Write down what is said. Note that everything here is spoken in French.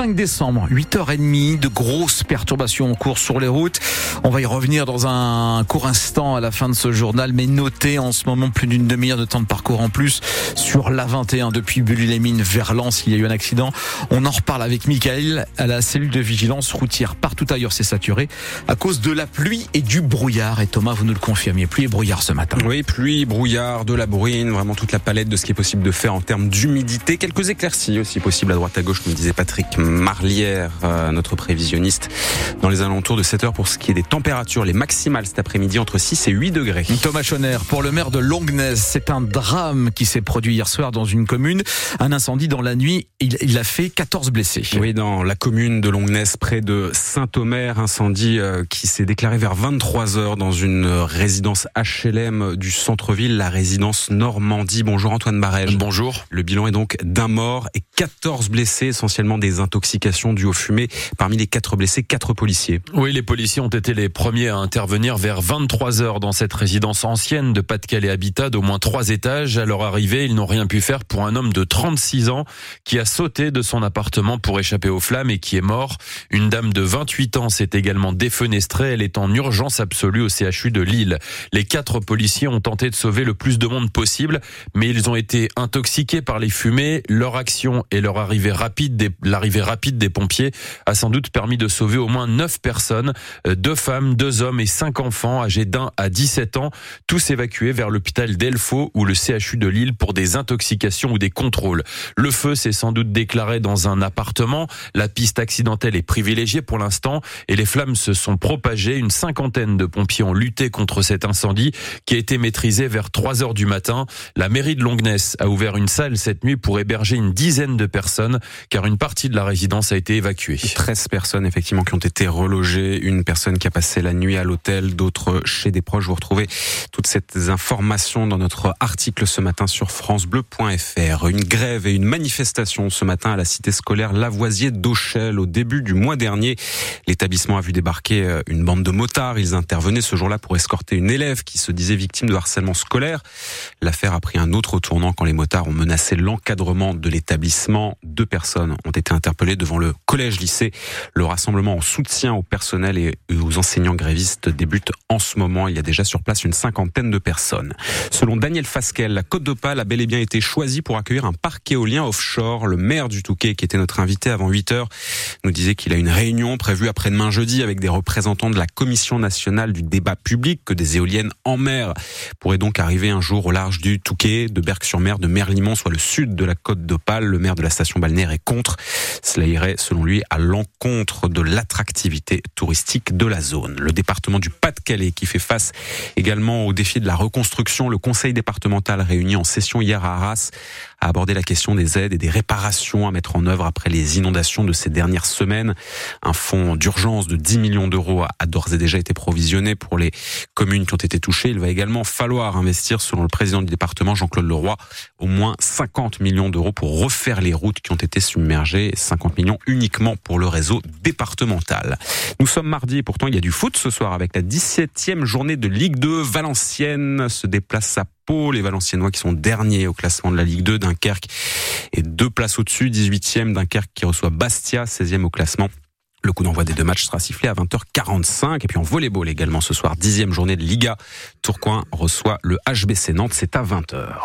5 décembre, 8h30, de grosses perturbations en cours sur les routes. On va y revenir dans un court instant à la fin de ce journal, mais notez en ce moment plus d'une demi-heure de temps de parcours en plus sur la 21 depuis Bulle-les-Mines vers Lens. Il y a eu un accident. On en reparle avec Michael à la cellule de vigilance routière. Partout ailleurs, c'est saturé à cause de la pluie et du brouillard. Et Thomas, vous nous le confirmiez, pluie et brouillard ce matin. Oui, pluie, brouillard, de la bruine, vraiment toute la palette de ce qui est possible de faire en termes d'humidité. Quelques éclaircies aussi possibles à droite à gauche, comme disait Patrick Marlière, euh, notre prévisionniste, dans les alentours de 7 heures pour ce qui est des températures, les maximales cet après-midi entre 6 et 8 degrés. Thomas Schoner, pour le maire de Longnes, c'est un drame qui s'est produit hier soir dans une commune. Un incendie dans la nuit, il, il a fait 14 blessés. Oui, dans la commune de Longnes, près de Saint-Omer, incendie euh, qui s'est déclaré vers 23 heures dans une résidence HLM du centre-ville, la résidence Normandie. Bonjour Antoine Barège. Bonjour. Le bilan est donc d'un mort et 14 blessés, essentiellement des intoxications dues aux fumées. Parmi les 4 blessés, 4 policiers. Oui, les policiers ont été les premiers à intervenir vers 23 heures dans cette résidence ancienne de Pas-de-Calais Habitat d'au moins 3 étages. À leur arrivée, ils n'ont rien pu faire pour un homme de 36 ans qui a sauté de son appartement pour échapper aux flammes et qui est mort. Une dame de 28 ans s'est également défenestrée. Elle est en urgence absolue au CHU de Lille. Les quatre policiers ont tenté de sauver le plus de monde possible, mais ils ont été intoxiqués par les fumées. Leur action et leur arrivée rapide l'arrivée rapide des pompiers a sans doute permis de sauver au moins 9 personnes, euh, deux femmes, deux hommes et cinq enfants âgés d'un à 17 ans, tous évacués vers l'hôpital d'Elfaux ou le CHU de Lille pour des intoxications ou des contrôles. Le feu s'est sans doute déclaré dans un appartement. La piste accidentelle est privilégiée pour l'instant et les flammes se sont propagées. Une cinquantaine de pompiers ont lutté contre cet incendie qui a été maîtrisé vers 3 heures du matin. La mairie de Longnes a ouvert une salle cette nuit pour héberger une dizaine de personnes car une partie de la résidence a été évacuée. 13 personnes effectivement qui ont été relogées, une personne qui a passé la nuit à l'hôtel, d'autres chez des proches. Vous retrouvez toutes ces informations dans notre article ce matin sur francebleu.fr. Une grève et une manifestation ce matin à la cité scolaire Lavoisier d'Auchel au début du mois dernier. L'établissement a vu débarquer euh, une bande de motards. Ils intervenaient ce jour-là pour escorter une élève qui se disait victime de harcèlement scolaire. L'affaire a pris un autre tournant quand les motards ont menacé l'encadrement de l'établissement. Deux personnes ont été interpellées devant le collège-lycée. Le rassemblement en soutien au personnel et aux enseignants grévistes débute en ce moment. Il y a déjà sur place une cinquantaine de personnes. Selon Daniel Fasquel, la Côte d'Opale a bel et bien été choisie pour accueillir un parc éolien offshore. Le maire du Touquet, qui était notre invité avant 8 heures, nous disait qu'il a une réunion prévue après-demain jeudi avec des représentants de la Commission nationale du débat public que des éoliennes en mer pourraient donc arriver un jour au large du Touquet, de Berck-sur-Mer, de Merlimont, soit le sud de la Côte d'Opale. Le maire de la station balnéaire est contre. Cela irait, selon lui, à l'encontre de l'attractivité touristique de la zone. Le département du Pas-de-Calais qui fait face également au défi de la reconstruction. Le conseil départemental réuni en session hier à Arras a abordé la question des aides et des réparations à mettre en œuvre après les inondations de ces dernières semaines. Un fonds d'urgence de 10 millions d'euros a d'ores et déjà été provisionné pour les communes qui ont été touchées. Il va également falloir investir, selon le président du département, Jean-Claude Leroy, au moins 50 millions d'euros pour refaire les routes qui ont été submergées, 50 millions uniquement pour le réseau départemental. Nous sommes mardi et pourtant il y a du foot ce soir avec la 17e journée de Ligue 2. Valenciennes se déplace à Les Valenciennois qui sont derniers au classement de la Ligue 2. Dunkerque et deux places au-dessus. 18e Dunkerque qui reçoit Bastia, 16e au classement. Le coup d'envoi des deux matchs sera sifflé à 20h45. Et puis en volleyball également ce soir, dixième journée de Liga. Tourcoing reçoit le HBC Nantes, c'est à 20h.